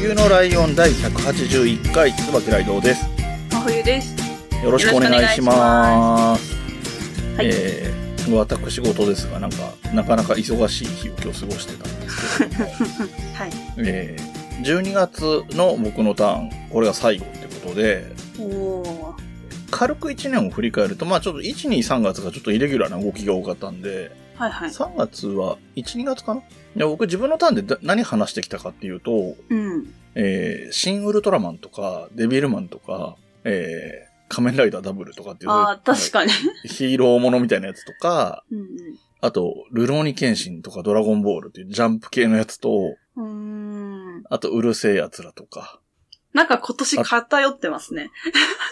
冬のライオン第181回、椿ライドウです。真冬です。よろしくお願いします。はい。えー、私事ですが、なんか、なかなか忙しい日を今日過ごしてたんですけど、はい。えー、12月の僕のターン、これが最後ってことで、おお。軽く1年を振り返ると、まあちょっと1、2、3月がちょっとイレギュラーな動きが多かったんで、はいはい。3月は、1、2月かな？いや、僕自分のターンでだ何話してきたかっていうと、うん。えー、シン・ウルトラマンとか、デビルマンとか、えー、仮面ライダーダブルとかっていう、ああ、確かに。ヒーローものみたいなやつとか、うんあと、ルローニケンシンとかドラゴンボールっていうジャンプ系のやつと、うん。あと、うるせえ奴らとか。なんか今年偏ってますね。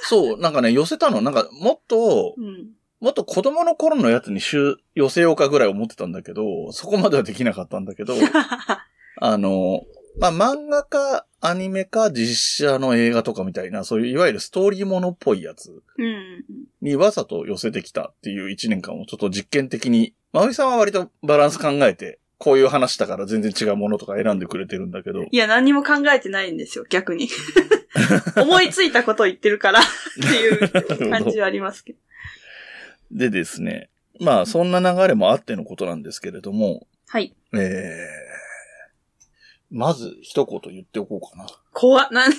そう、なんかね、寄せたの、なんか、もっと、うん。もっと子供の頃のやつに集寄せようかぐらい思ってたんだけど、そこまではできなかったんだけど、あの、まあ、漫画か、アニメか、実写の映画とかみたいな、そういういわゆるストーリーものっぽいやつうん。にわざと寄せてきたっていう一年間をちょっと実験的に、まおみさんは割とバランス考えて、こういう話だから全然違うものとか選んでくれてるんだけど、いや、何にも考えてないんですよ、逆に。思いついたことを言ってるからっていう感じはありますけど。でですね、まあそんな流れもあってのことなんですけれども、はい。えー、まず一言言っておこうかな。怖っ、なん、い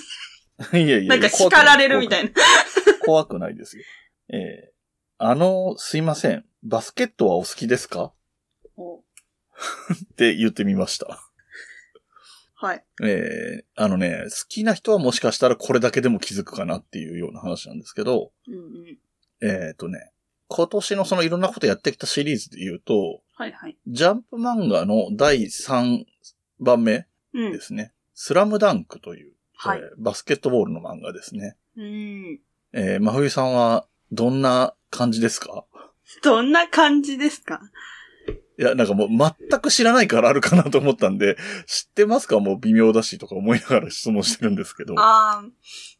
やいやいやなんか叱られるみたいな。怖くないですよ。えー、あの、すいません。バスケットはお好きですか？お って言ってみました。はい。えー、あのね、好きな人はもしかしたらこれだけでも気づくかなっていうような話なんですけど、うんうん。えっ、とね、今年のそのいろんなことやってきたシリーズで言うと、はいはい。ジャンプ漫画の第3番目うんで。すね。スラムダンクという、はいえ。ーバスケットボールの漫画ですね。うん。えー、真冬さんはどんな感じですか？どんな感じですか？いや、なんかもう全く知らないからあるかなと思ったんで、知ってますか？もう微妙だしとか思いながら質問してるんですけど。あー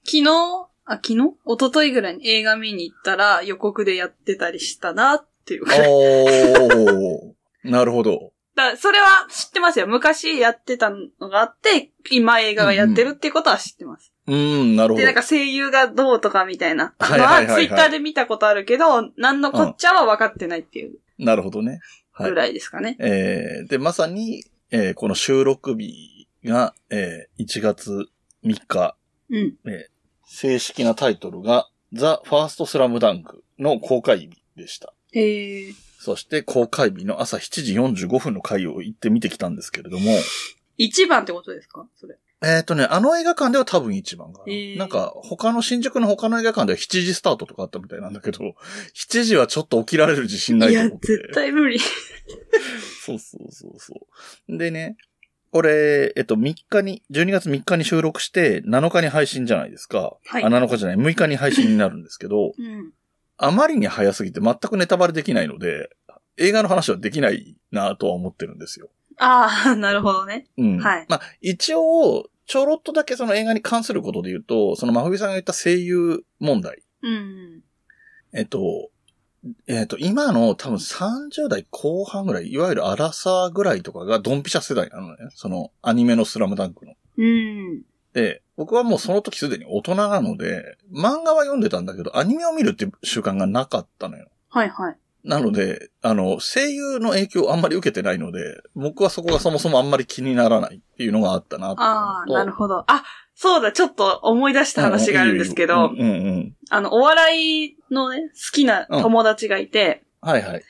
昨日、あ、昨日？一昨日ぐらいに映画見に行ったら予告でやってたりしたなっていう。おー。なるほど。らそれは知ってますよ。昔やってたのがあって、今映画がやってるっていうことは知ってます。うーん、なるほで、どなん。か声優がどうとかみたいなのはツイッターで見たことあるけど、なんのこっちゃは分かってないっていうなるほどね。はいぐ。らいですかね。えー、で、まさに、えーこの収録日が、えー1月3日、うん。正式なタイトルが、ザ・ファーストスラムダンクの公開日でした。へえ。そして公開日の朝7時45分の回を行って見てきたんですけれども、一番ってことですか？それ。えっ、とね、あの映画館では多分一番かな。へーなんか、他の新宿の他の映画館では7時スタートとかあったみたいなんだけど、7時はちょっと起きられる自信ないいや、と思って。絶対無理。そうそうそうそう。でね、これ、えっと、3日に、12月3日に収録して、7日に配信じゃないですか。はいあ、7日じゃない、6日に配信になるんですけど、うん。あまりに早すぎて全くネタバレできないので、映画の話はできないなとは思ってるんですよ。ああ、なるほどね。うん。はいまあ、一応、ちょろっとだけその映画に関することで言うと、その真冬さんが言った声優問題。うん。えっと、えっと、今の多分30代後半ぐらい、いわゆるアラサーぐらいとかがドンピシャ世代なのね。そのアニメのスラムダンクの。うん。で、僕はもうその時すでに大人なので、漫画は読んでたんだけど、アニメを見るっていう習慣がなかったのよ。はいはい。なので、あの、声優の影響をあんまり受けてないので、僕はそこがそもそもあんまり気にならないっていうのがあったなああ、なるほど。あ、そうだ、ちょっと思い出した話があるんですけどうん、うんうん。あの、お笑いのね、好きな友達がいて、はいはい。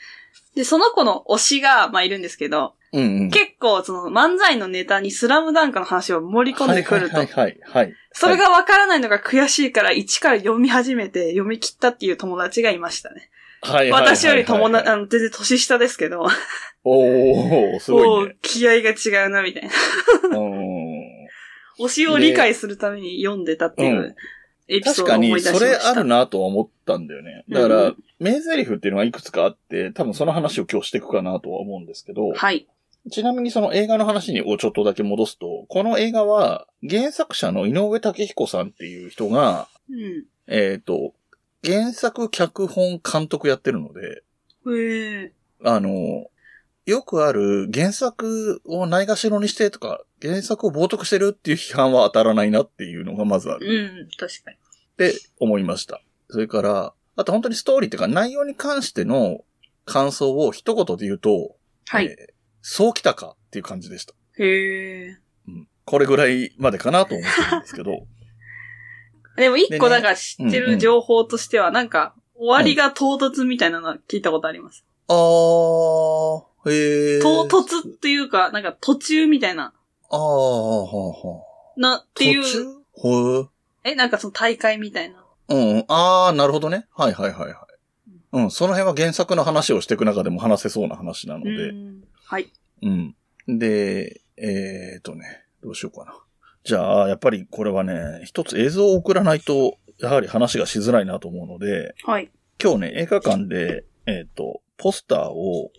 で、その子の推しが、まあ、いるんですけど、うんうん。結構、その、漫才のネタにスラムダンクの話を盛り込んでくるとはい、はいはい、はい。それがわからないのが悔しいから、一から読み始めて、読み切ったっていう友達がいましたね。はいはいはいはい。私より友達、あの、全然年下ですけど、おー、すごもいうね。気合が違うな、みたいな。うん推しを理解するために読んでたっていううエピソー確かに、ドを思い出しまそした。れあるなとは思ったんだよね。だからうん、名台詞っていうのがいくつかあって、多分その話を今日していくかなとは思うんですけど、はい。ちなみにその映画の話にをちょっとだけ戻すと、この映画は原作者の井上武彦さんっていう人が、うん。えっ、と、原作、脚本、監督やってるので、へえ。あの、よくある原作をないがしろにしてとか、原作を冒涜してるっていう批判は当たらないなっていうのがまずあるうん、確かに。って思いました。それから、あと本当にストーリーっていうか内容に関しての感想を一言で言うと、はい。えーそうきたかっていう感じでした。へえ。うん。これぐらいまでかなと思ってるんですけど、でも一個なんか知ってる情報としては、なんか、終わりが唐突みたいなのは聞いたことあります。あー、へー。唐突っていうか、なんか途中みたいな、あー、はあ、はあ。な、っていう、途中？ほえ、なんかその大会みたいな。うんうん。あー、なるほどね。はいはいはいはい。うん、その辺は原作の話をしていく中でも話せそうな話なので。うんはい。うん。で、えーとね、どうしようかな。じゃあ、やっぱりこれはね、一つ映像を送らないと、やはり話がしづらいなと思うので、はい。今日ね、映画館で、えっ、と、ポスターを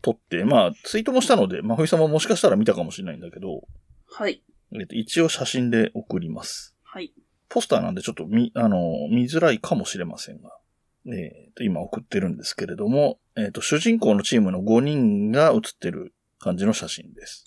撮って、まあ、ツイートもしたので、まあ、ふいさんももしかしたら見たかもしれないんだけど、はい。えっ、と、一応写真で送ります。はい。ポスターなんでちょっと見、あの、見づらいかもしれませんが、えっ、と、今送ってるんですけれども、えっ、と、主人公のチームの5人が写ってる感じの写真です。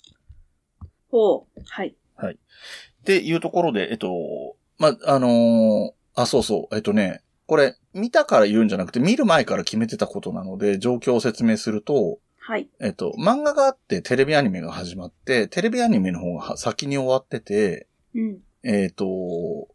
ほう。はい。っていうところで、えっと、ま、あのーあ、そうそう、えっとね、これ、見たから言うんじゃなくて、見る前から決めてたことなので、状況を説明すると、はい。えっと、漫画があってテレビアニメが始まって、テレビアニメの方が先に終わってて、うん。えっと、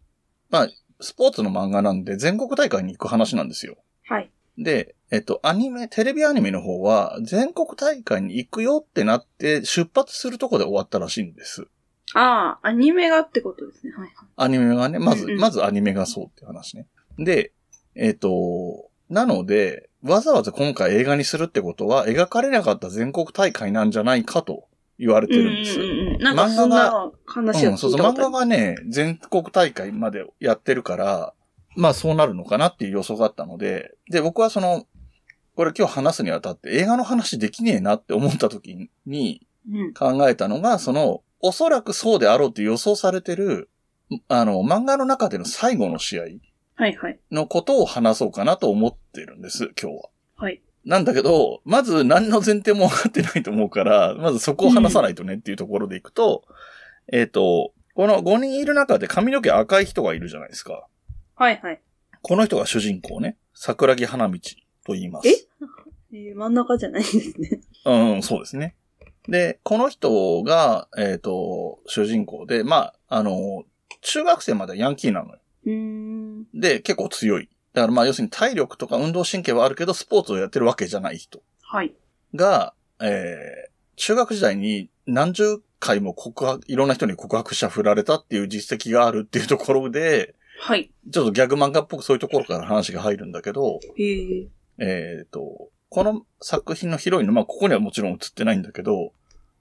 まあ、スポーツの漫画なんで全国大会に行く話なんですよ。はい。で、えっと、アニメ、テレビアニメの方は全国大会に行くよってなって出発するとこで終わったらしいんです。ああ、アニメがってことですね。はい。アニメがね、まず、うんうんまずアニメがそうっていう話ね。で、えっ、と、なので、わざわざ今回映画にするってことは、描かれなかった全国大会なんじゃないかと言われてるんです。うんうんうん。なんかそんな話をうん、そうそう、漫。画がね、全国大会までやってるから、まあそうなるのかなっていう予想があったので、で、僕はその、これ今日話すにあたって映画の話できねえなって思った時にうん。考えたのが、その、おそらくそうであろうって予想されてる、あの、漫画の中での最後の試合はいはい。のことを話そうかなと思ってるんです、今日は。はい。なんだけど、まず何の前提も分かってないと思うから、まずそこを話さないとねっていうところでいくと、えっ、と、この5人いる中で髪の毛赤い人がいるじゃないですか。はいはい。この人が主人公ね。桜木花道と言います。え？えー真ん中じゃないですね。うん、そうですね。で、この人が、えっ、と、主人公で、まあ、あの、中学生まではヤンキーなのよ。で、結構強い。だからまあ、要するに体力とか運動神経はあるけど、スポーツをやってるわけじゃない人はい。が、えー、中学時代に何十回も告白、いろんな人に告白者振られたっていう実績があるっていうところで、はい。ちょっとギャグ漫画っぽくそういうところから話が入るんだけど。えっ、と、この作品のヒロインの、まあ、ここにはもちろん映ってないんだけど、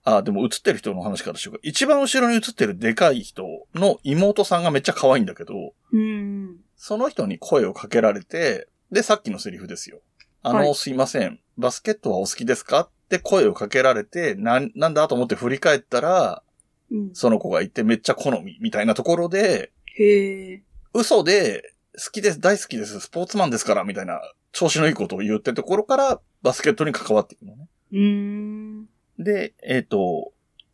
あ、でも映ってる人の話からしようか。一番後ろに映ってるでかい人の妹さんがめっちゃ可愛いんだけど、うーん。その人に声をかけられて、で、さっきのセリフですよ。あの、はいすいません。バスケットはお好きですかって声をかけられて、なん、なんだと思って振り返ったら、うん。その子がいてめっちゃ好みみたいなところで、へえ。嘘で、好きです、大好きです、スポーツマンですから、みたいな、調子のいいことを言ってるところから、バスケットに関わっていくのね。うーん。で、えっ、と、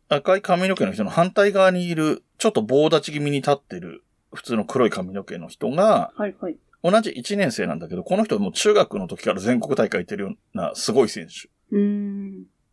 赤い髪の毛の人の反対側にいる、ちょっと棒立ち気味に立ってる、普通の黒い髪の毛の人が、はいはい。同じ1年生なんだけど、この人はもう中学の時から全国大会行ってるようなすごい選手っ。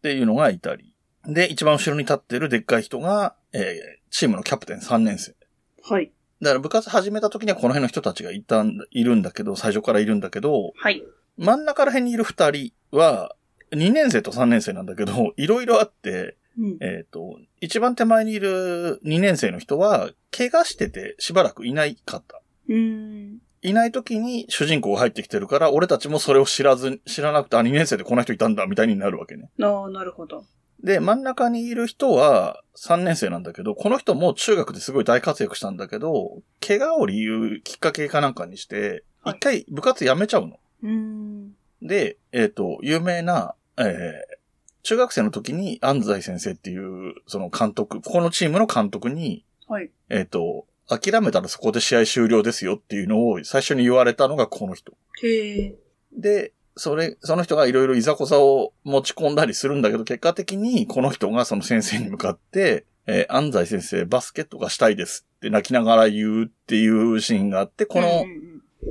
ていうのがいたり。で、一番後ろに立ってるでっかい人が、えーチームのキャプテン3年生。はい。だから部活始めた時にはこの辺の人たちがいたんだ、いるんだけど、最初からいるんだけど、はい。真ん中ら辺にいる2人は、2年生と3年生なんだけど、いろいろあって、うん。えっ、と、一番手前にいる2年生の人は、怪我しててしばらくいないかった。うーん。いない時に主人公が入ってきてるから、俺たちもそれを知らず、知らなくて、あ、2年生でこの人いたんだ、みたいになるわけね。ああ、なるほど。で、真ん中にいる人は3年生なんだけど、この人も中学ですごい大活躍したんだけど、怪我を理由、きっかけかなんかにして、はい一回部活辞めちゃうの。うーん。で、えっ、と、有名な、えー中学生の時に安西先生っていう、その監督、このチームの監督に、はい。えっ、と、諦めたらそこで試合終了ですよっていうのを最初に言われたのがこの人。へえ。で、それ、その人がいろいろいざこざを持ち込んだりするんだけど、結果的にこの人がその先生に向かって、えー安西先生、バスケットがしたいですって泣きながら言うっていうシーンがあって、この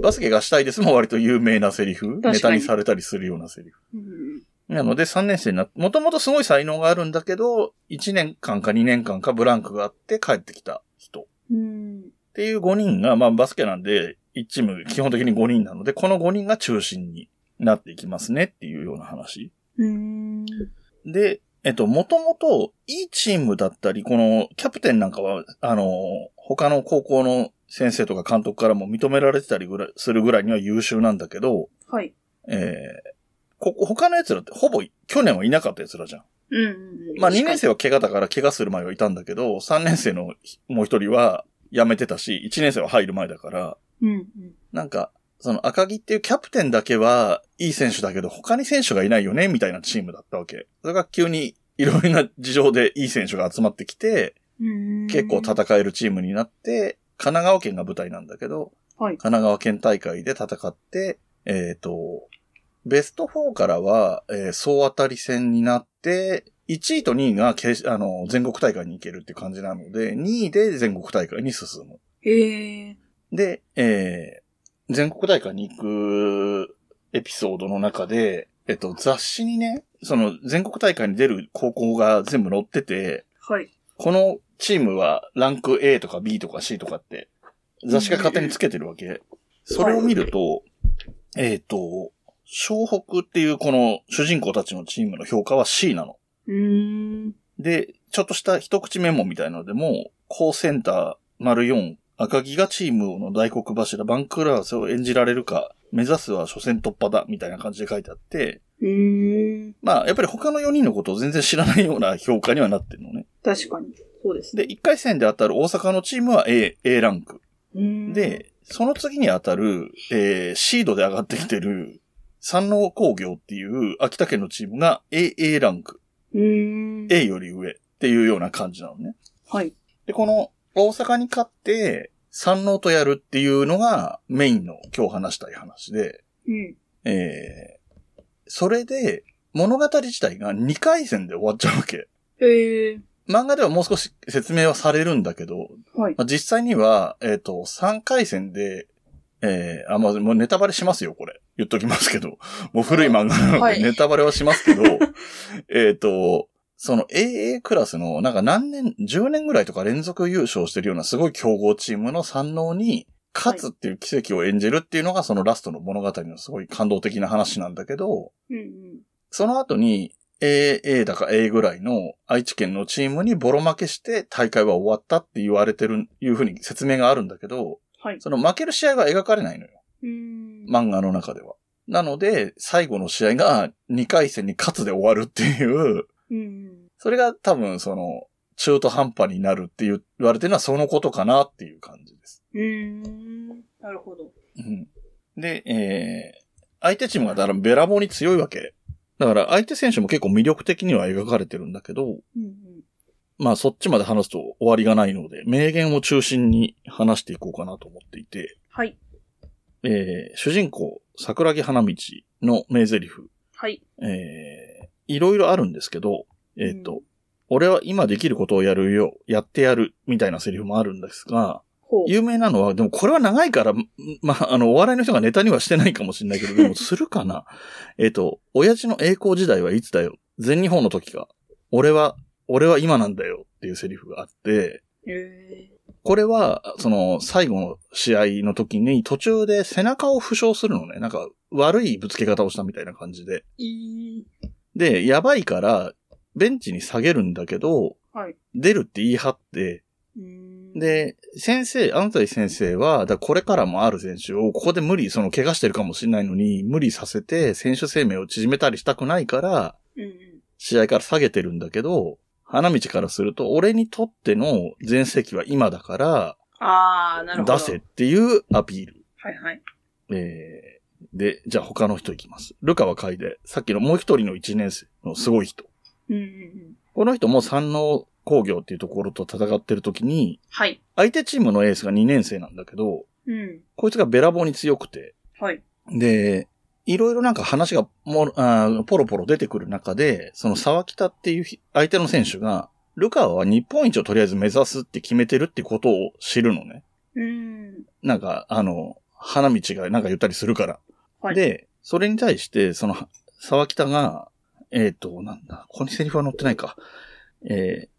バスケがしたいですも割と有名なセリフ、ネタにされたりするようなセリフ。なので3年生になって、もともとすごい才能があるんだけど、1年間か2年間かブランクがあって帰ってきた人。うん。っていう5人が、まあバスケなんで、1チーム基本的に5人なので、この5人が中心になっていきますねっていうような話。うん。で、えっと、もともといいチームだったり、このキャプテンなんかは、あの、他の高校の先生とか監督からも認められてたりぐらい、するぐらいには優秀なんだけど、はい。えー、ここ、他の奴らってほぼ去年はいなかった奴らじゃん。うんうんうん。まあ2年生は怪我だから怪我する前はいたんだけど、3年生のもう一人は辞めてたし、1年生は入る前だから、うんうん。なんか、その赤木っていうキャプテンだけはいい選手だけど、他に選手がいないよね、みたいなチームだったわけ。それが急にいろいろな事情でいい選手が集まってきて、うん結構戦えるチームになって、神奈川県が舞台なんだけど、はい神奈川県大会で戦って、えっ、と、ベスト4からは、えー総当たり戦になって、1位と2位が決あの全国大会に行けるって感じなので、2位で全国大会に進む。へえ。で、えー全国大会に行くエピソードの中で、えっと、雑誌にね、その全国大会に出る高校が全部載ってて、はい。このチームはランク A とか B とか C とかって雑誌が勝手につけてるわけ。それを見ると、えっ、と、湘北っていうこの主人公たちのチームの評価は C なの。で、ちょっとした一口メモみたいなのでも、高センター丸4、赤木がチームの大黒柱、バンクラースを演じられるか、目指すは初戦突破だ、みたいな感じで書いてあって。まあ、やっぱり他の4人のことを全然知らないような評価にはなってるのね。確かに。そうですね。で、1回戦で当たる大阪のチームは A、A ランク。で、その次に当たる、えー、シードで上がってきてる、山王工業っていう秋田県のチームが AA ランク。うーん。A より上っていうような感じなのね。はい。で、この大阪に勝って、山王とやるっていうのがメインの今日話したい話で、うん。えー、それで物語自体が2回戦で終わっちゃうわけ。へえ。漫画ではもう少し説明はされるんだけど、はい。まあ、実際には、えっ、と、3回戦で、えー、あ、まあ、もうネタバレしますよ、これ。言っときますけど。もう古い漫画なので、はいネタバレはしますけど、えっと、その AA クラスの、なんか何年、10年ぐらいとか連続優勝してるようなすごい強豪チームの三能に、勝つっていう奇跡を演じるっていうのがそのラストの物語のすごい感動的な話なんだけど、うんうん。その後に A、A だか A ぐらいの愛知県のチームにボロ負けして大会は終わったって言われてる、いうふうに説明があるんだけど、はい。その負ける試合が描かれないのよ。漫画の中では。なので、最後の試合が2回戦に勝つで終わるっていう、うん。それが多分その、中途半端になるって言われてるのはそのことかなっていう感じです。うーん。なるほど。うんで、えー、相手チームがだからべらぼうに強いわけ。だから相手選手も結構魅力的には描かれてるんだけど、うんうん。まあそっちまで話すと終わりがないので、名言を中心に話していこうかなと思っていて、はい。えー、主人公、桜木花道の名台詞、はい。えー、いろいろあるんですけど、えっ、と、うん俺は今できることをやるよ、やってやる、みたいなセリフもあるんですが、ほう。有名なのは、でもこれは長いから、んまあ、あの、お笑いの人がネタにはしてないかもしれないけど、でもするかなえっと、親父の栄光時代はいつだよ全日本の時か。俺は、俺は今なんだよっていうセリフがあって。これは、その、最後の試合の時に途中で背中を負傷するのね。なんか、悪いぶつけ方をしたみたいな感じで。で、やばいから、ベンチに下げるんだけど、はい。出るって言い張って、で、先生、安西先生は、だこれからもある選手を、ここで無理、その怪我してるかもしれないのに、無理させて選手生命を縮めたりしたくないから、うんうん。試合から下げてるんだけど、花道からすると、俺にとっての全盛期は今だから、あー、なるほど。出せっていうアピール。はいはい。えー、で、じゃあ他の人いきます。ルカは海で、さっきのもう一人の一年生のすごい人。うんうんうん。この人も山王工業っていうところと戦ってる時に、はい。相手チームのエースが2年生なんだけど、うん。こいつがべらぼうに強くて、はい。で、いろいろなんか話がもあーポロポロ出てくる中で、その沢北っていうひ相手の選手が、ルカワは日本一をとりあえず目指すって決めてるってことを知るのね。うん。なんか、あの、花道がなんか言ったりするから。はい。、で、それに対して、その、沢北が、えっ、と、なんだ、ここにセリフは載ってないか。えー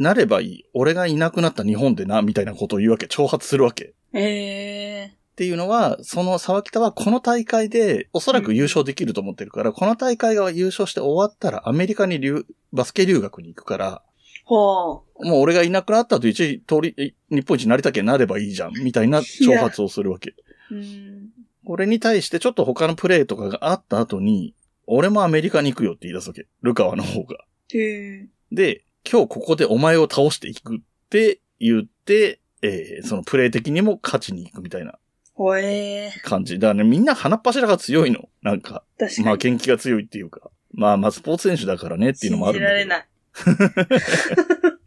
なればいい。俺がいなくなった日本でな、みたいなことを言うわけ。挑発するわけ。えっていうのは、その沢北はこの大会でおそらく優勝できると思ってるから、この大会が優勝して終わったらアメリカに留バスケ留学に行くから、ー。ほもう俺がいなくなった後一時通り、日本一になりたけなればいいじゃん、みたいな挑発をするわけ。う。うん。これに対してちょっと他のプレーとかがあった後に、俺もアメリカに行くよって言い出すわけ。ルカワの方が。で、今日ここでお前を倒していくって言って、えーそのプレー的にも勝ちに行くみたいなほえー。感じ。だからね、みんな鼻っ柱が強いの。なんか、確かに。まあ、元気が強いっていうか。まあまあ、スポーツ選手だからねっていうのもあるんだけど。信じられない。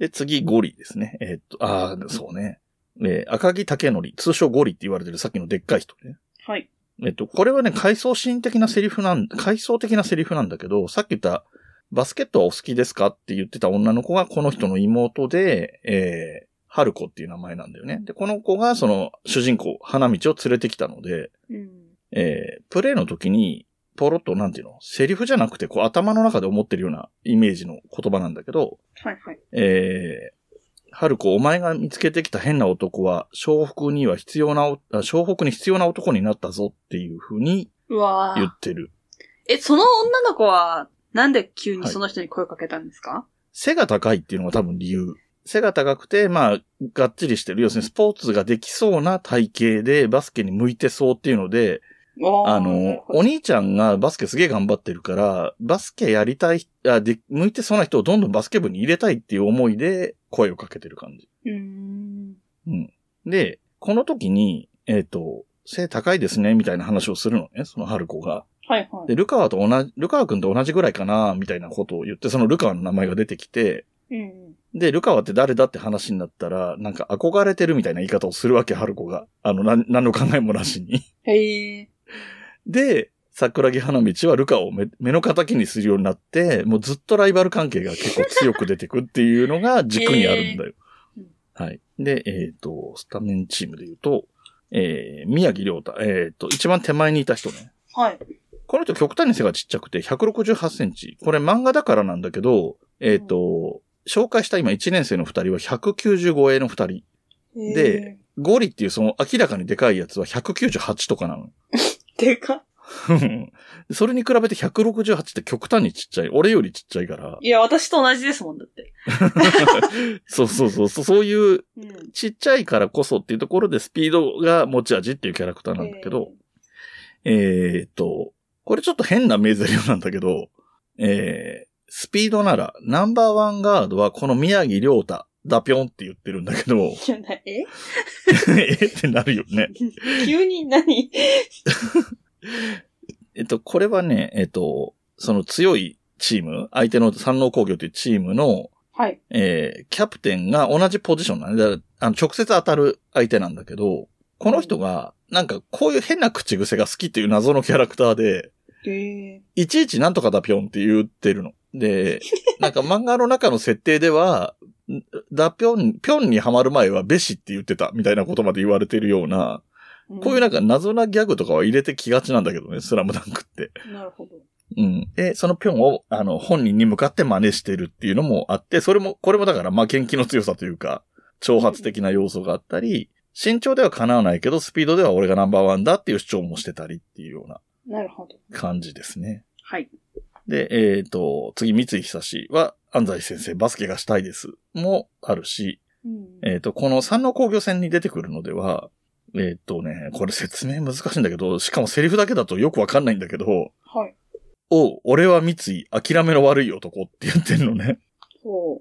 で、次、ゴリですね。えーっと、ああ、そうね。えー赤木武則、通称ゴリって言われてるさっきのでっかい人ね。はい。えっと、これはね、回想シーン的なセリフなん、回想的なセリフなんだけど、さっき言った、バスケットはお好きですかって言ってた女の子がこの人の妹で、えー、春子っていう名前なんだよね。で、この子がその主人公、花道を連れてきたので、うん。えー、プレイの時に、ポロッとなんていうのセリフじゃなくて、こう頭の中で思ってるようなイメージの言葉なんだけど、はいはい。えー、春子、お前が見つけてきた変な男は、湘北には必要なお、あ湘北に必要な男になったぞっていう風にうわー。言ってる。え、その女の子は、なんで急にその人に声かけたんですか、背が高いっていうのが多分理由。背が高くて、まあ、がっちりしてる。要するにスポーツができそうな体型で、バスケに向いてそうっていうので、あの、お兄ちゃんがバスケすげえ頑張ってるから、バスケやりたい、あで、向いてそうな人をどんどんバスケ部に入れたいっていう思いで声をかけてる感じ。うーん。うん。で、この時に、えっ、と、背高いですね、みたいな話をするのね、その春子が。はいはい。で、ルカワと同じ、ルカワ君と同じぐらいかな、みたいなことを言って、そのルカワの名前が出てきて、うん。で、ルカワって誰だって話になったら、なんか憧れてるみたいな言い方をするわけ、春子が。あの、なん、何の考えもなしに。へえ。で、桜木花道はルカワを目目の敵にするようになって、もうずっとライバル関係が結構強く出てくっていうのが 軸にあるんだよ。はい。で、えっ、と、スタメンチームで言うと、えー、宮城亮太、えっ、と、一番手前にいた人ね。はい。この人極端に背がちっちゃくて168センチ。これ漫画だからなんだけど、えっ、と、紹介した今1年生の2人は190超えの2人。で、ゴリっていうその明らかにでかいやつは198とかなの。でかっ。それに比べて168って極端にちっちゃい。俺よりちっちゃいから。いや、私と同じですもんだって。そうそうそうそう。そういううん。ちっちゃいからこそっていうところでスピードが持ち味っていうキャラクターなんだけど、えーっと、これちょっと変な名台詞なんだけど、えー、スピードならナンバーワンガードはこの宮城亮太、ダピョンって言ってるんだけど、え？え？ってなるよね。急に何？えっと、これはね、えっと、その強いチーム、相手の山王工業というチームの、はい。えー、キャプテンが同じポジションなんで、あの直接当たる相手なんだけど、この人が、なんかこういう変な口癖が好きっていう謎のキャラクターで、へえ。いちいちなんとかだぴょんって言ってるの。で、なんか漫画の中の設定では、んだぴょん、ぴょんにはまる前はべしって言ってたみたいなことまで言われてるような、こういうなんか謎なギャグとかは入れてきがちなんだけどね、スラムダンクって。なるほど。うん。で、そのぴょんを、あの、本人に向かって真似してるっていうのもあって、それも、これもだから負けん気の強さというか、挑発的な要素があったり、身長では叶わないけど、スピードでは俺がナンバーワンだっていう主張もしてたりっていうようななるほど。感じですね。はい。で、えっ、と、次、三井久志は、安西先生、バスケがしたいです。もあるし、うん。えっ、と、この三能工業戦に出てくるのでは、えっ、とね、これ説明難しいんだけど、しかもセリフだけだとよくわかんないんだけど、はい。おう、俺は三井、諦めの悪い男って言ってんのね。ほ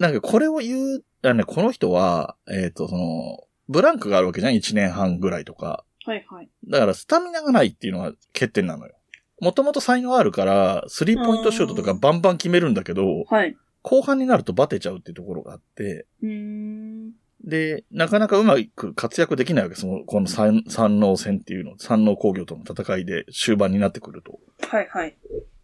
なんかこれを言う、あね、この人は、えっ、と、その、ブランクがあるわけじゃん ?1 年半ぐらいとか。う。はいはい。だからスタミナがないっていうのが欠点なのよ。もともと才能あるから、スリーポイントシュートとかバンバン決めるんだけど、はい。後半になるとバテちゃうっていうところがあって。で、なかなかうまく活躍できないわけその、この三三能戦っていうの、三能工業との戦いで終盤になってくると。はいはい。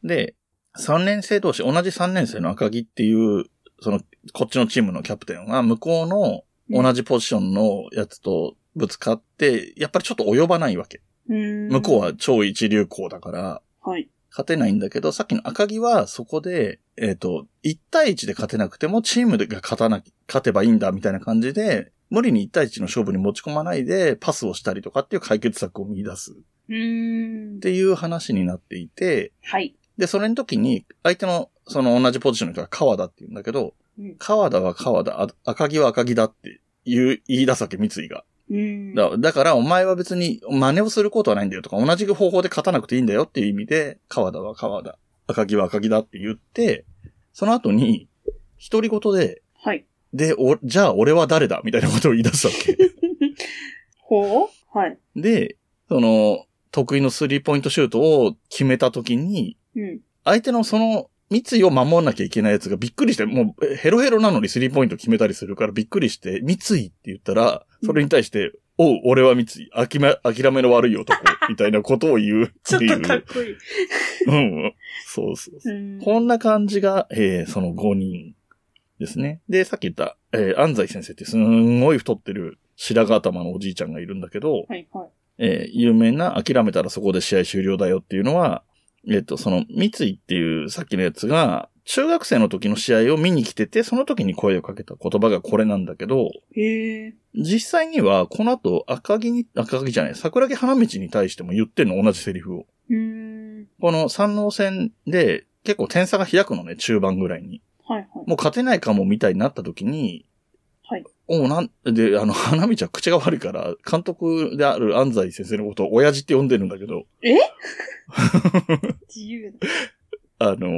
で、三年生同士、同じ三年生の赤木っていう、その、こっちのチームのキャプテンは、向こうの同じポジションのやつとぶつかって、やっぱりちょっと及ばないわけ。向こうは超一流校だから、はい。勝てないんだけど、さっきの赤木はそこで、えっ、と、1対1で勝てなくてもチームが勝たなき、勝てばいいんだみたいな感じで、無理に1対1の勝負に持ち込まないでパスをしたりとかっていう解決策を見出すっうーん。ていう話になっていて、はい。で、それの時に相手のその同じポジションの人が川田って言うんだけど、うん川田は川田、あ赤木は赤木だって言う、言い出すわけ、三井が。だだから、お前は別に真似をすることはないんだよとか、同じ方法で勝たなくていいんだよっていう意味で、川田は川田、赤木は赤木だって言って、その後に、独り言で、はい。で、お、じゃあ俺は誰だみたいなことを言い出すわけ。ほう？はい。で、その、得意のスリーポイントシュートを決めた時に、うん。相手のその、三井を守んなきゃいけないやつがびっくりして、もうヘロヘロなのにスリーポイント決めたりするからびっくりして、三井って言ったら、それに対して、おう、俺は三井、諦め、諦めの悪い男、みたいなことを言うって ちょっいう。とかっこいい。うん。そうそうそうう。こんな感じが、えー、その5人ですね。で、さっき言った、えー、安西先生ってすんごい太ってる白髪頭のおじいちゃんがいるんだけど、はいはい。えー有名な諦めたらそこで試合終了だよっていうのは、えっ、と、その三井っていうさっきのやつが、中学生の時の試合を見に来てて、その時に声をかけた言葉がこれなんだけど。実際にはこの後赤木に、赤木じゃない、桜木花道に対しても言ってんの同じセリフを。この三能戦で結構点差が開くのね、中盤ぐらいに。はいはい。もう勝てないかもみたいになった時に、はい。おうなん、で、あの、花道は口が悪いから、監督である安西先生のことを親父って呼んでるんだけど、自由あの、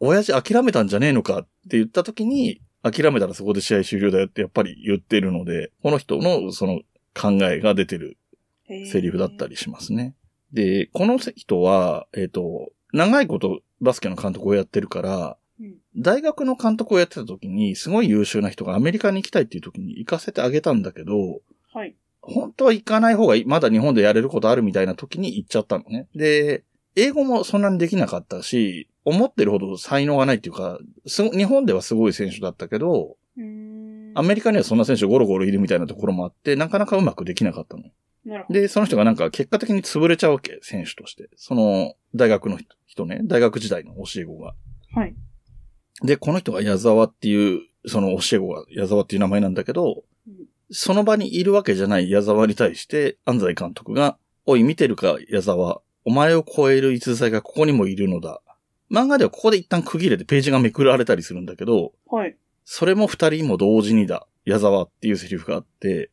親父諦めたんじゃねえのかって言った時に、諦めたらそこで試合終了だよってやっぱり言ってるので、この人のその考えが出てるだ。セリフだったりしますね。で、この人は、えっ、と、長いことバスケの監督をやってるから、うん大学の監督をやってた時に、すごい優秀な人がアメリカに行きたいっていう時に行かせてあげたんだけど、はい。本当は行かない方がいい。まだ日本でやれることあるみたいな時に行っちゃったのね。で、英語もそんなにできなかったし、思ってるほど才能がないっていうか、日本ではすごい選手だったけど。アメリカにはそんな選手ゴロゴロいるみたいなところもあって、なかなかうまくできなかったの。で、その人がなんか結果的に潰れちゃうわけ、選手として。その、大学の人人ね、大学時代の教え子が。はい。で、この人が矢沢っていう、その教え子が矢沢っていう名前なんだけど、うんその場にいるわけじゃない矢沢に対して、安西監督が、おい、見てるか、矢沢。お前を超える逸材がここにもいるのだ。漫画ではここで一旦区切れてページがめくられたりするんだけど、はい。それも二人も同時にだ。矢沢っていうセリフがあって。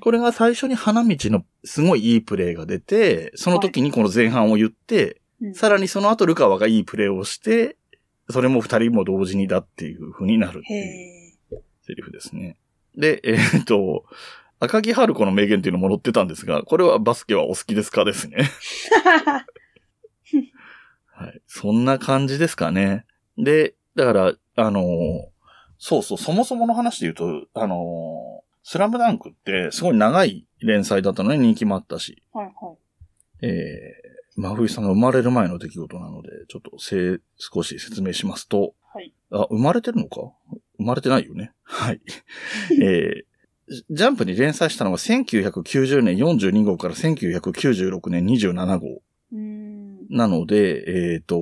これが最初に花道のすごいいいプレーが出て、その時にこの前半を言って、うんさらにその後ルカワがいいプレーをして、それも二人も同時にだっていう風になるってへいうえ。セリフですね。で、えーっと、赤木春子の名言っていうのも載ってたんですが、これはバスケはお好きですかですね。はい。そんな感じですかね。で、だから、あのーそうそう、そもそもの話で言うと、あのースラムダンクってすごい長い連載だったのね、人気もあったし。はいはい。えー、真冬さんが生まれる前の出来事なので、ちょっとせ少し説明しますと、はい。あ、生まれてるのか？生まれてないよね。はい。えー、ジャンプに連載したのが1990年42号から1996年27号。うーん。なので、えっ、と、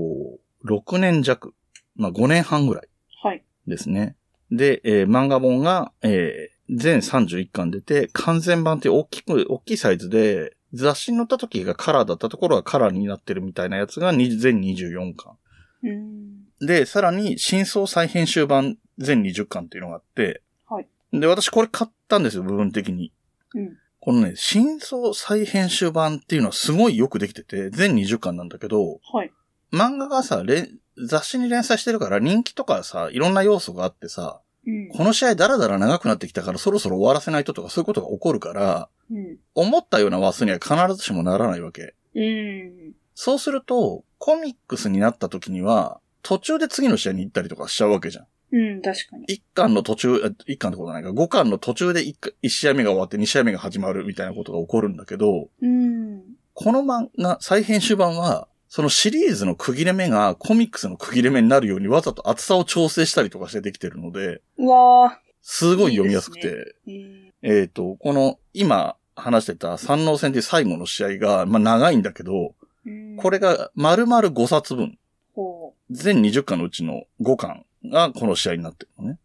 6年弱。まあ、5年半ぐらいはい。ですね。で、えー漫画本が、えー全31巻出て、完全版って大きく、大きいサイズで、雑誌に載った時がカラーだったところはカラーになってるみたいなやつがに全24巻。で、さらに、真相再編集版全20巻っていうのがあって、はで、私これ買ったんですよ、部分的に。うん。このね、真相再編集版っていうのはすごいよくできてて、全20巻なんだけど、はい。漫画がさ、連雑誌に連載してるから人気とかさ、いろんな要素があってさ、うん。この試合だらだら長くなってきたからそろそろ終わらせないととかそういうことが起こるから、うん。思ったような話数には必ずしもならないわけ。うん。そうすると、コミックスになった時には、途中で次の試合に行ったりとかしちゃうわけじゃん。うん、確かに。一巻の途中、え一巻ってことないか、五巻の途中で一か一試合目が終わって二試合目が始まるみたいなことが起こるんだけど、うん。この漫画、再編集版は、そのシリーズの区切れ目がコミックスの区切れ目になるようにわざと厚さを調整したりとかしてできてるので、うわすごい読みやすくて、いいでー。えっ、と、この今話してた三能戦っていう最後の試合が、まあ長いんだけど、うん。これが丸々5冊分、ほ全20巻のうちの5巻がこの試合になってるのね。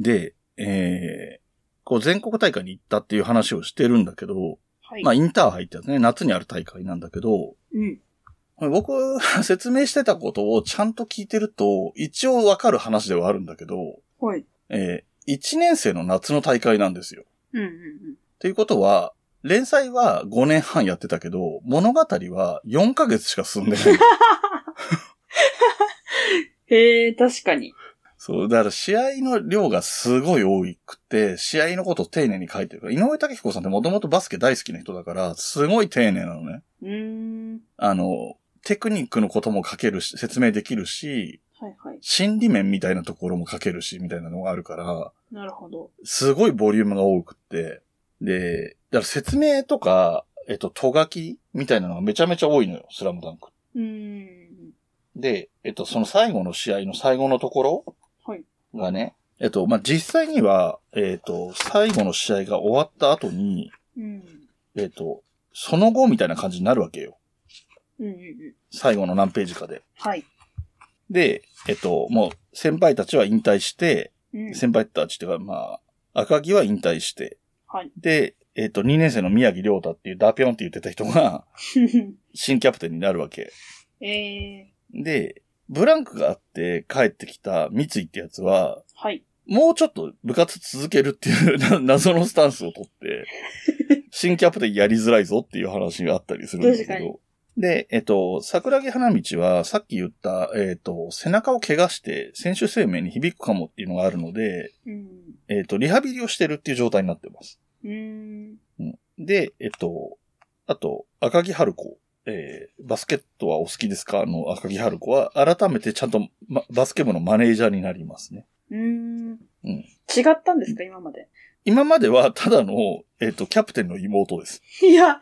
で、えー、こう全国大会に行ったっていう話をしてるんだけど、はい。まあインターハイってやつね、夏にある大会なんだけど、うん。僕、説明してたことをちゃんと聞いてると、一応わかる話ではあるんだけど、はい。えー、1年生の夏の大会なんですよ。うんうんということは、連載は5年半やってたけど、物語は4ヶ月しか進んでない。うん。へえ、確かに。そう、だから試合の量がすごい多くて、試合のことを丁寧に書いてるから、井上武彦さんってもともとバスケ大好きな人だから、すごい丁寧なのね。うーん。あの、テクニックのことも書けるし、説明できるし、はいはい。心理面みたいなところも書けるし、みたいなのがあるから、なるほど。すごいボリュームが多くって、で、だから説明とか、えっと、とがきみたいなのがめちゃめちゃ多いのよ、スラムダンク。うーん。で、えっと、その最後の試合の最後のところはい。がね、えっと、まあ、実際には、えっと、最後の試合が終わった後に、うん。えっと、その後みたいな感じになるわけよ。うんうんうん。最後の何ページかで。はい。で、えっと、もう、先輩たちは引退して、うん。先輩たちっていうか、まあ、赤木は引退して、はい。で、えっと、2年生の宮城亮太っていうダピョンって言ってた人が、新キャプテンになるわけ。ええで、ブランクがあって帰ってきた三井ってやつは、はい。もうちょっと部活続けるっていう な謎のスタンスをとって、新キャプテンやりづらいぞっていう話があったりするんですけど。で、えっと、桜木花道はさっき言った、えっと、背中を怪我して選手生命に響くかもっていうのがあるので、うん。えっと、リハビリをしてるっていう状態になってます。うーん。で、えっと、あと、赤木春子。えー、バスケットはお好きですか？の赤木春子は、改めてちゃんと、ま、バスケ部のマネージャーになりますね。うーん。うん違ったんですか、今まで。今までは、ただの、えっと、キャプテンの妹です。いや、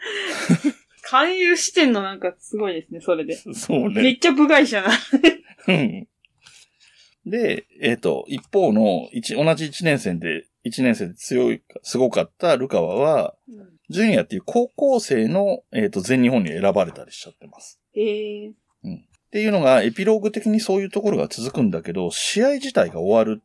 勧誘してんのなんかすごいですね、それで。そうね。めっちゃ部外者な。うんで、えっと、一方の、一、同じ1年生で、1年生で強い、すごかったルカワは、ジュニアっていう高校生の、えっと、全日本に選ばれたりしちゃってます。へえ。っていうのが、エピローグ的にそういうところが続くんだけど、試合自体が終わる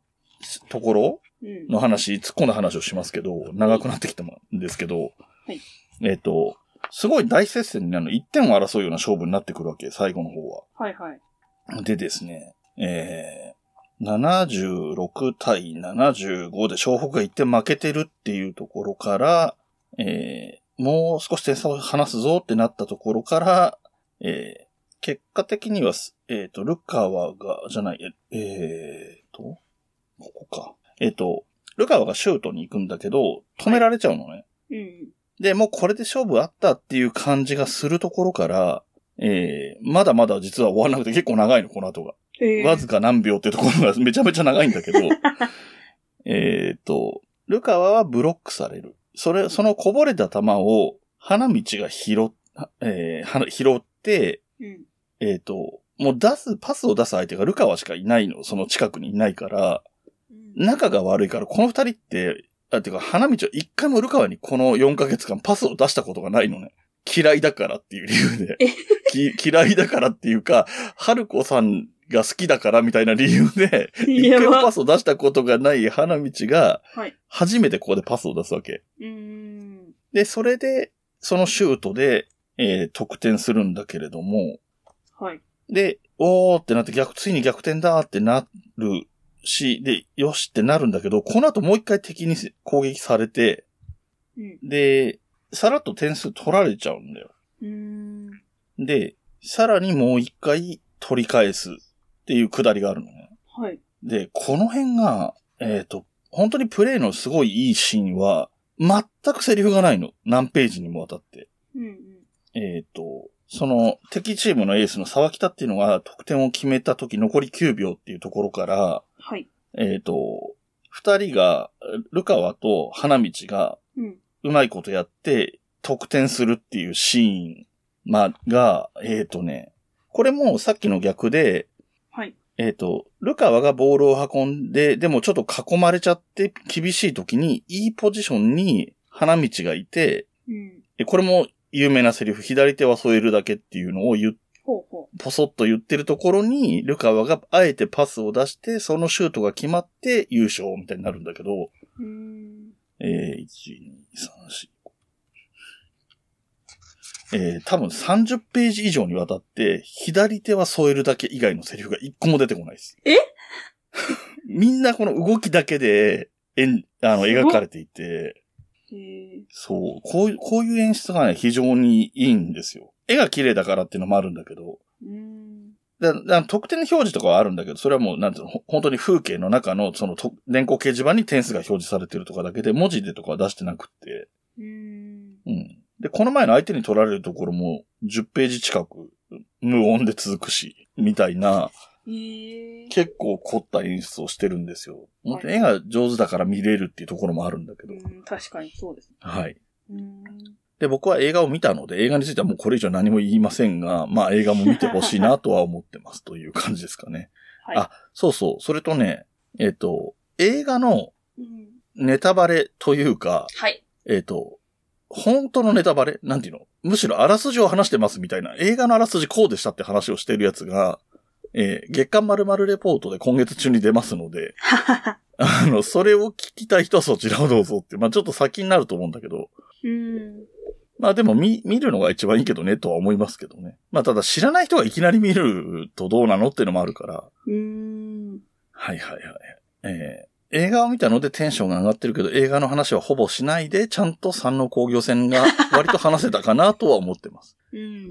ところうん。の話、突っ込んだ話をしますけど、長くなってきたんですけど、はいえっ、と、すごい大接戦になるの、1点を争うような勝負になってくるわけ、最後の方は。はいはい。でですね、えー、76対75で湘北が1点負けてるっていうところから、えー、もう少し点差を離すぞってなったところから、えー、結果的にはす、えっ、と、ルカワが、じゃない、ええーと、ここか。えっ、と、ルカワがシュートに行くんだけど、止められちゃうのね。うん。で、もうこれで勝負あったっていう感じがするところから、えー、まだまだ実は終わらなくて結構長いの、この後が。へえ。わずか何秒っていうところがめちゃめちゃ長いんだけど、えっと、ルカワはブロックされる。それ、そのこぼれた球を花道が拾っ、えーは拾って、うん。えっ、と、もう出す、パスを出す相手がルカワしかいないの、その近くにいないから、うん。仲が悪いから、この二人って、あ、てか、花道は一回もルカワにこの4ヶ月間パスを出したことがないのね。嫌いだからっていう理由で。き嫌いだからっていうか、春子さんが好きだからみたいな理由で、一回もパば。スを出したことがない花道が、はい。初めてここでパスを出すわけ。で、それで、そのシュートで、えー得点するんだけれども、はい。で、おーってなって逆、ついに逆転だってなるし、で、よしってなるんだけど、この後もう一回敵に攻撃されて、うん。で、さらっと点数取られちゃうんだよ。で、さらにもう一回取り返すっていうくだりがあるのね。はい。で、この辺が、えっ、と、本当にプレイのすごいいいシーンは、全くセリフがないの。何ページにもわたって。うんうん。えっ、と、その敵チームのエースの沢北っていうのが得点を決めた時残り9秒っていうところから、はい。えっ、と、二人が、ルカワと花道がうまいことやって得点するっていうシーン、ま、が、えっ、とね、これもさっきの逆で、はい。えっ、と、ルカワがボールを運んで、でもちょっと囲まれちゃって厳しい時に、いいポジションに花道がいて、うん。えこれも有名なセリフ、左手は添えるだけっていうのを言っほうほポソッと言ってるところに、ルカワがあえてパスを出して、そのシュートが決まって優勝みたいになるんだけど。えー、1、2、3、4、えー、多分30ページ以上にわたって、左手は添えるだけ以外のセリフが一個も出てこないです。え？みんなこの動きだけで、えん、あの、描かれていて。そう、こういう、こういう演出がね、非常にいいんですよ。絵が綺麗だからっていうのもあるんだけど、うーん。だだ特典の表示とかはあるんだけど、それはもう、なんていうの、ほ本当に風景の中の、そのと、電光掲示板に点数が表示されてるとかだけで、文字でとかは出してなくって、うーん。うん。で、この前の相手に取られるところも、10ページ近く、無音で続くし、みたいな。結構凝った演出をしてるんですよ。はい本当に絵が上手だから見れるっていうところもあるんだけど。うん、確かにそうです。はい。で、僕は映画を見たので、映画についてはもうこれ以上何も言いませんが、まあ映画も見てほしいなとは思ってますという感じですかね。はい。あそうそう。それとね、えっ、と、映画のうん。ネタバレというか、はい。えっ、と、本当のネタバレ？なんていうの？むしろあらすじを話してますみたいな、映画のあらすじこうでしたって話をしてるやつが、えー月刊〇〇レポートで今月中に出ますので、あの、それを聞きたい人はそちらをどうぞって、まあちょっと先になると思うんだけど、うん。まあでも見、見るのが一番いいけどねとは思いますけどね。まあただ知らない人がいきなり見るとどうなのっていうのもあるから、うーん。はいはいはい。えー映画を見たのでテンションが上がってるけど、映画の話はほぼしないで、ちゃんと三の工業戦が割と話せたかなとは思ってます。うん。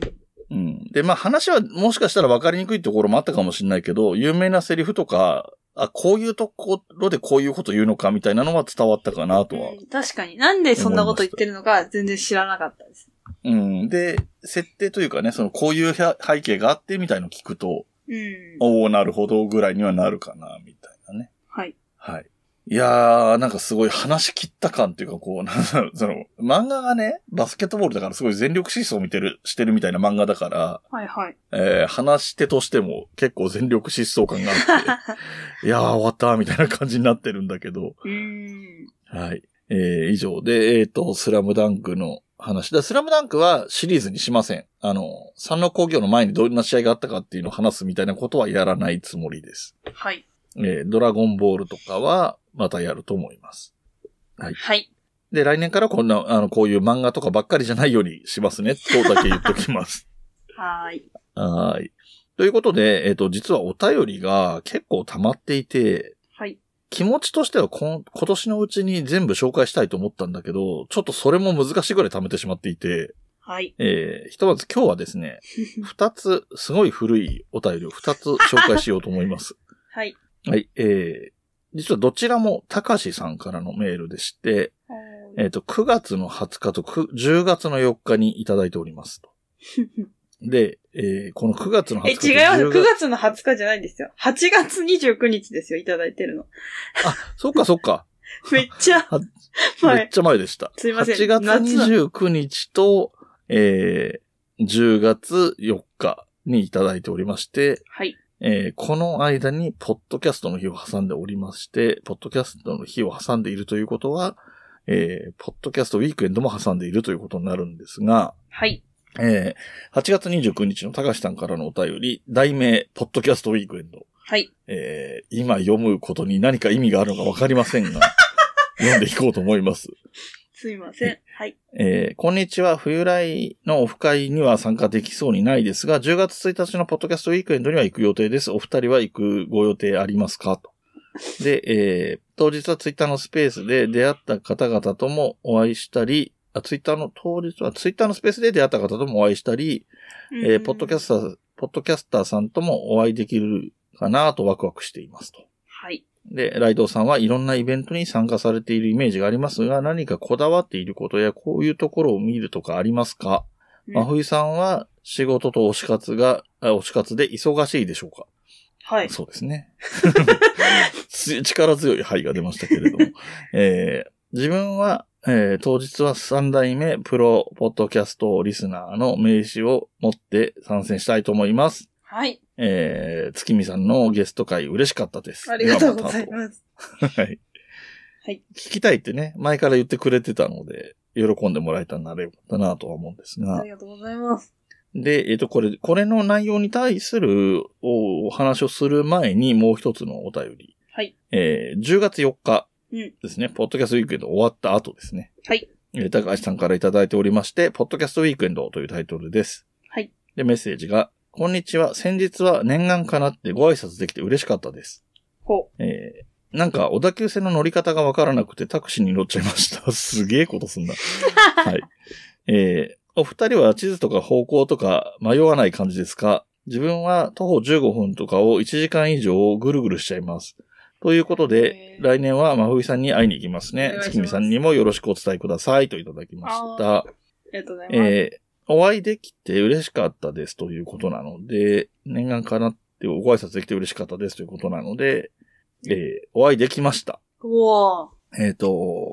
うん。で、まあ話はもしかしたら分かりにくいところもあったかもしれないけど、有名なセリフとか、あ、こういうところでこういうこと言うのかみたいなのは伝わったかなとは。うん確かに。なんでそんなこと言ってるのか全然知らなかったです。うん。で、設定というかね、そのこういう背景があってみたいの聞くと、うん。おおなるほどぐらいにはなるかな、みたいなね。はい。はい。いやー、なんかすごい話し切った感っていうか、こう、なんだろう、その、漫画がね、バスケットボールだからすごい全力疾走見てる、してるみたいな漫画だから、はいはい。えー、話し手としても結構全力疾走感があって、いやー終わった、みたいな感じになってるんだけど、うーん。はい。えー、以上で、えっ、と、スラムダンクの話。だスラムダンクはシリーズにしません。あの、三の工業の前にどんな試合があったかっていうのを話すみたいなことはやらないつもりです。はい。えードラゴンボールとかはまたやると思います。はい。はい。で、来年からこんな、あの、こういう漫画とかばっかりじゃないようにしますね、とだけ言っときます。はーい。はーい。ということで、えっ、と、実はお便りが結構溜まっていて、はい。気持ちとしてはこん今年のうちに全部紹介したいと思ったんだけど、ちょっとそれも難しいぐらい溜めてしまっていて、はい。えーひとまず今日はですね、二つ、すごい古いお便りを二つ紹介しようと思います。はい。はい、えー、実はどちらも高しさんからのメールでして、えっ、と、9月の20日と9 10月の4日にいただいておりますと。で、えーこの9月の20え、日と違います。10 9月の20日じゃないんですよ。8月29日ですよ、いただいてるの。あ、そっかそっか。めっちゃ。めっちゃ前でした。すいません8月夏だ29日と、えー、10月4日にいただいておりまして、はい。えーこの間に、ポッドキャストの日を挟んでおりまして、ポッドキャストの日を挟んでいるということは、えーポッドキャストウィークエンドも挟んでいるということになるんですが、はい。えー8月29日の高橋さんからのお便り、題名、ポッドキャストウィークエンド。はい。えー今読むことに何か意味があるのかわかりませんが、読んでいこうと思います。すいません。はい。えーこんにちは。冬来のオフ会には参加できそうにないですが、10月1日のポッドキャストウィークエンドには行く予定です。お二人は行くご予定ありますか？と。で、えー、当日はツイッターのスペースで出会った方々ともお会いしたり、あ、ツイッターの、当日はツイッターのスペースで出会った方ともお会いしたり、えー、ポッドキャスター、ポッドキャスターさんともお会いできるかなとワクワクしていますと。はい。で、ライドウさんはいろんなイベントに参加されているイメージがありますが、何かこだわっていることやこういうところを見るとかありますか？うん真冬さんは仕事と推し活が、あ推し活で忙しいでしょうか？はい。そうですね。つ力強いはいが出ましたけれども。えー自分は、えー当日は3代目プロポッドキャストリスナーの名刺を持って参戦したいと思います。はい。えー、月見さんのゲスト会嬉しかったです。ありがとうございす。ます。はい。はい。聞きたいってね、前から言ってくれてたので、喜んでもらえたんならよかったなとは思うんですがあり。がとうございます。で、えっ、と、これ、これの内容に対するおお話をする前にもう一つのお便り。はい。えー10月4日うん。ですね、ポッドキャストウィークエンド終わった後ですね。はい。えー高橋さんからいただいておりまして、ポッドキャストウィークエンドというタイトルです。はい。で、メッセージが、こんにちは。先日は念願かなってご挨拶できて嬉しかったです。ほえーなんか、小田急線の乗り方がわからなくてタクシーに乗っちゃいました。すげえことすんだ。はい。えーお二人は地図とか方向とか迷わない感じですか？自分は徒歩15分とかを1時間以上ぐるぐるしちゃいます。ということで来年は真冬さんに会いに行きますね月見さんにもよろしくお伝えくださいといただきました。ありがとうございます。えーお会いできて嬉しかったですということなので、念願かなってご挨拶できて嬉しかったですということなので、えーお会いできました。うわえっ、と、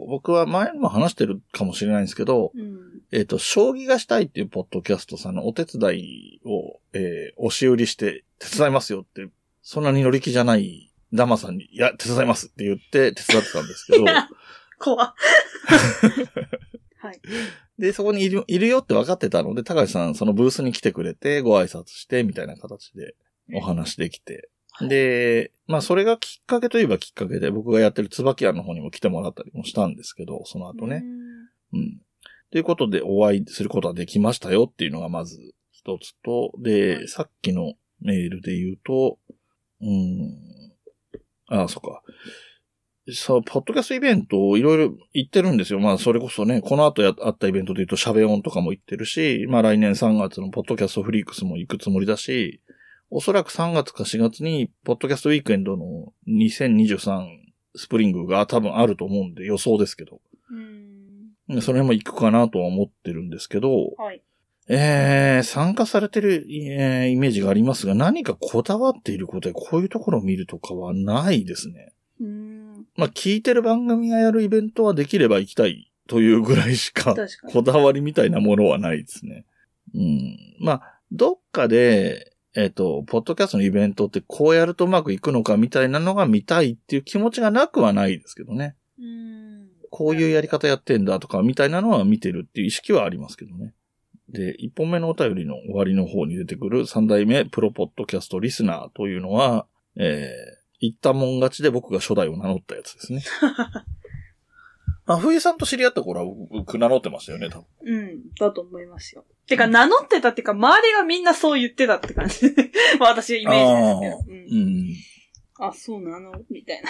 僕は前にも話してるかもしれないんですけど、うん。えっ、と、将棋がしたいっていうポッドキャストさんのお手伝いを、えー押し売りして手伝いますよって、そんなに乗り気じゃないダマさんに、いや、手伝いますって言って手伝ってたんですけど、怖っ はい。で、そこにいるいるよって分かってたので、高橋さんそのブースに来てくれて、ご挨拶して、みたいな形でお話できて。はいで、まあそれがきっかけといえばきっかけで、僕がやってる椿屋の方にも来てもらったりもしたんですけど、その後ね。うん。ということで、お会いすることはできましたよっていうのがまず一つと、で、はいさっきのメールで言うと、うん、ああ、そっか。さあ、ポッドキャストイベントをいろいろ行ってるんですよ。まあ、それこそね、この後やあったイベントで言うと、シャベオンとかも行ってるし、まあ来年3月のポッドキャストフリークスも行くつもりだし、おそらく3月か4月に、ポッドキャストウィークエンドの2023スプリングが多分あると思うんで、予想ですけど。うん。それも行くかなとは思ってるんですけど、はい。えー、参加されてる、えーイメージがありますが、何かこだわっていることでこういうところを見るとかはないですね。うん。まあ、聞いてる番組がやるイベントはできれば行きたいというぐらいしか。こだわりみたいなものはないですね。うん。まあ、どっかで、えっ、と、ポッドキャストのイベントってこうやるとうまくいくのかみたいなのが見たいっていう気持ちがなくはないですけどね。うん。こういうやり方やってんだとか、みたいなのは見てるっていう意識はありますけどね。で、一本目のお便りの終わりの方に出てくる三代目プロポッドキャストリスナーというのは、えー、言ったもん勝ちで僕が初代を名乗ったやつですね。あ、冬さんと知り合った頃は僕名乗ってましたよね、多分。うん。だと思いますよ。てか、名乗ってたっていうか、周りがみんなそう言ってたって感じ。まあ、私はイメージですけど。ううん。ん。あ、そうなの？みたい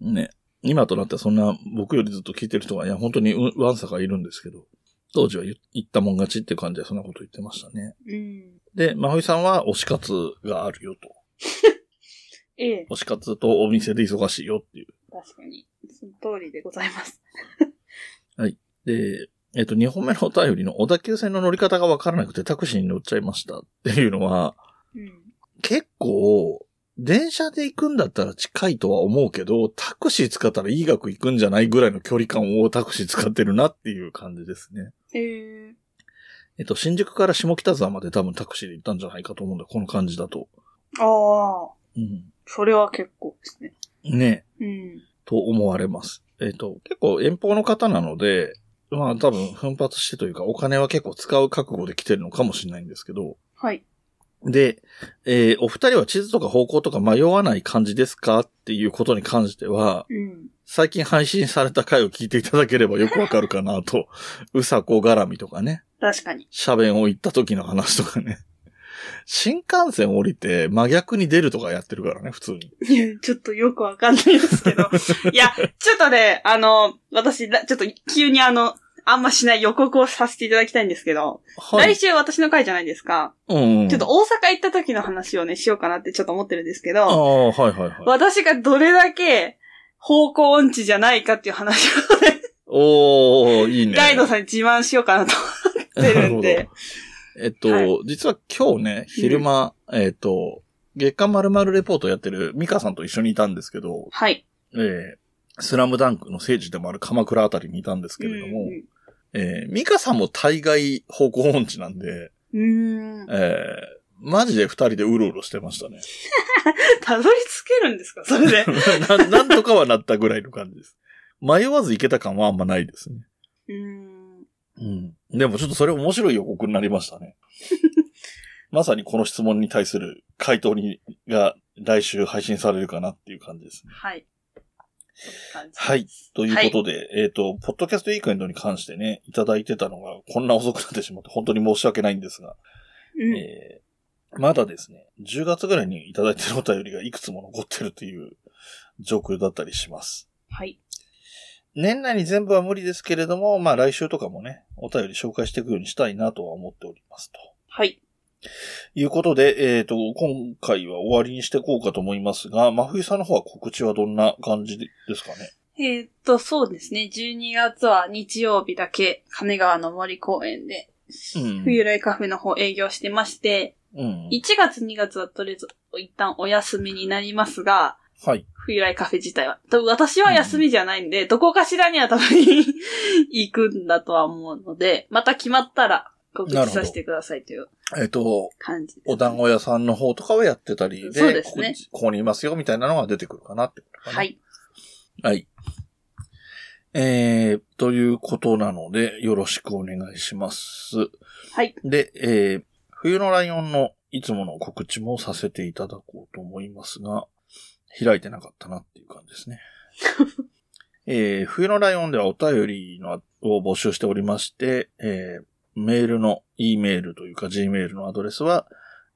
な。ね。今となってはそんな僕よりずっと聞いてる人が、いや、本当にうわんさかいるんですけど、当時は言言ったもん勝ちって感じでそんなこと言ってましたね。うん。で、まほいさんは推し活があるよと。ええ、推し活とお店で忙しいよっていう。確かに。その通りでございます。で、えっと、2本目のお便りの小田急線の乗り方がわからなくてタクシーに乗っちゃいましたっていうのは、うん。結構、電車で行くんだったら近いとは思うけど、タクシー使ったらいい額行くんじゃないぐらいの距離感をタクシー使ってるなっていう感じですね。えええっと、新宿から下北沢まで多分タクシーで行ったんじゃないかと思うんだ、この感じだと。ああ、うん。それは結構ですね。ね、うん。と思われます。えっと、結構遠方の方なので、まあ多分奮発してというかお金は結構使う覚悟で来てるのかもしれないんですけど、はい。で、えーお二人は地図とか方向とか迷わない感じですかっていうことに関しては、うん。最近配信された回を聞いていただければよくわかるかなと。うさこ絡みとかね。確かに。斜弁を言った時の話とかね。新幹線降りて真逆に出るとかやってるからね、普通に。いや、ちょっとよくわかんないですけど。いや、ちょっとね、あの、私、ちょっと急にあの、あんましない予告をさせていただきたいんですけど、はい。来週私の回じゃないですか。うんうん。ちょっと大阪行った時の話をね、しようかなってちょっと思ってるんですけど、はいはいはい。私がどれだけ方向音痴じゃないかっていう話をね、おー、いいね。ガイドさんに自慢しようかなと思ってるんで。えっと、はい実は今日ね、昼間、えっと、月刊〇〇レポートやってるミカさんと一緒にいたんですけど、はい。えースラムダンクの聖地でもある鎌倉あたりにいたんですけれども、えーミカさんも大概方向音痴なんで、うん。えーマジで二人でうろうろしてましたね。たどり着けるんですか？それで。ななんとかはなったぐらいの感じです。迷わず行けた感はあんまないですね。うーん。うん。でもちょっとそれ面白い予告になりましたね。まさにこの質問に対する回答に、が来週配信されるかなっていう感じですね。はい。はい。ということで、えっ、と、ポッドキャストウィークエンドに関してね、いただいてたのが、こんな遅くなってしまって、本当に申し訳ないんですが、うん。えーまだですね、10月ぐらいにいただいてるお便りがいくつも残ってるという状況だったりします。はい。年内に全部は無理ですけれども、まあ来週とかもね、お便り紹介していくようにしたいなとは思っておりますと。はい。いうことで、えっ、と、今回は終わりにしていこうかと思いますが、真冬さんの方は告知はどんな感じですかね？えーっと、そうですね。12月は日曜日だけ、金川の森公園で、うん冬来カフェの方営業してまして、うん。1月2月はとりあえず一旦お休みになりますが、はい。冬来カフェ自体は。多分私は休みじゃないんで、どこかしらには多分行くんだとは思うので、また決まったら告知させてくださいというえっ、と、感じです、お団子屋さんの方とかはやってたりで、そうですねここここにいますよみたいなのが出てくるかなってことかな。は。い。はい。えー、ということなので、よろしくお願いします。はい。で、えー、冬のライオンのいつもの告知もさせていただこうと思いますが、開いてなかったなっていう感じですね。えー、冬のライオンではお便りのを募集しておりまして、えー、メールの E メールというか G メールのアドレスは、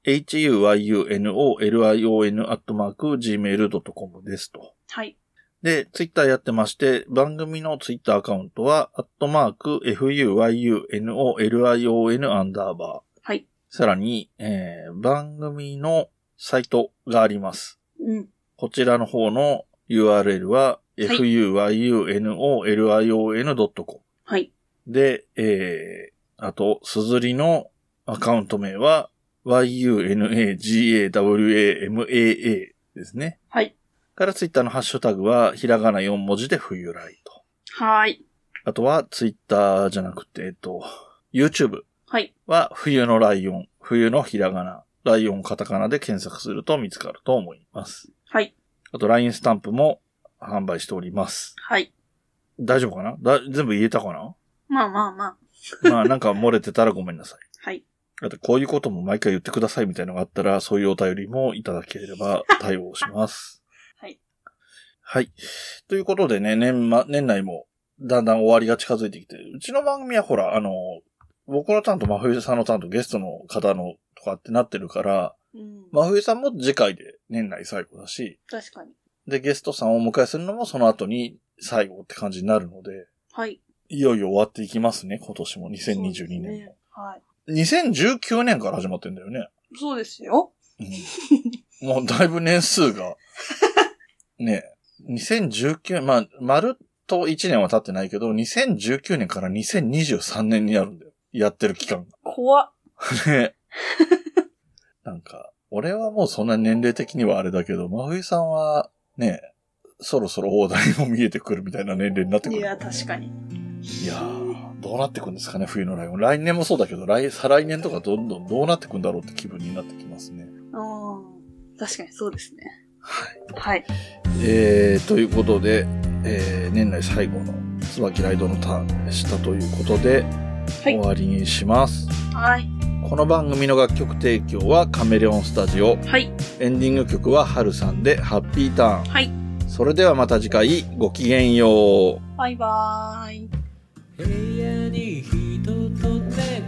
huyunolion.gmail.com ですと。はい。で、ツイッターやってまして、番組のツイッターアカウントは、アットマーク、fuyunolion アンダーバー。はい。さらに、えー、番組のサイトがあります。うん。こちらの方の URL は、い fuyunolion.com。はい。で、えー、あと、すずりのアカウント名は、yunagawamaa ですね。はい。からツイッターのハッシュタグは、ひらがな4文字で冬来と。はーい。あとは、ツイッターじゃなくて、えっと、YouTube はい。は、冬のライオン、冬のひらがな、ライオンカタカナで検索すると見つかると思います。はい。あと、LINE スタンプも販売しております。はい。大丈夫かな？だ全部言えたかな？まあまあまあ。まあ、なんか漏れてたらごめんなさい。はい。あと、こういうことも毎回言ってくださいみたいなのがあったら、そういうお便りもいただければ対応します。はい。はい。ということでね、年末、年内もだんだん終わりが近づいてきて、うちの番組はほら、あの、僕の担当、真冬さんの担当、ゲストの方のとかってなってるから、うん。真冬さんも次回で年内最後だし、確かに。で、ゲストさんをお迎えするのもその後に最後って感じになるので、はい。いよいよ終わっていきますね、今年も、2022そうです年も。ねはい。2019年から始まってんだよね。そうですよ。うん、もうだいぶ年数が。ね2019年、まあ、丸と1年は経ってないけど、2019年から2023年になるんだよ。やってる期間怖っ。が。ねなんか、俺はもうそんな年齢的にはあれだけど、真冬さんは、ねそろそろ大台も見えてくるみたいな年齢になってくる。いや、確かに。いやー、どうなってくんですかね、冬のライオン。来年もそうだけど、来、再来年とかどんどんどうなってくんだろうって気分になってきますね。うん。確かにそうですね。はい。はい。えー、ということで、えー、年内最後の椿ライドのターンでしたということで、はい終わりにします。はい。この番組の楽曲提供はカメレオンスタジオ。はい。エンディング曲はハルさんでハッピーターン。はい。それではまた次回ごきげんよう。バイバーイ。部屋に人と猫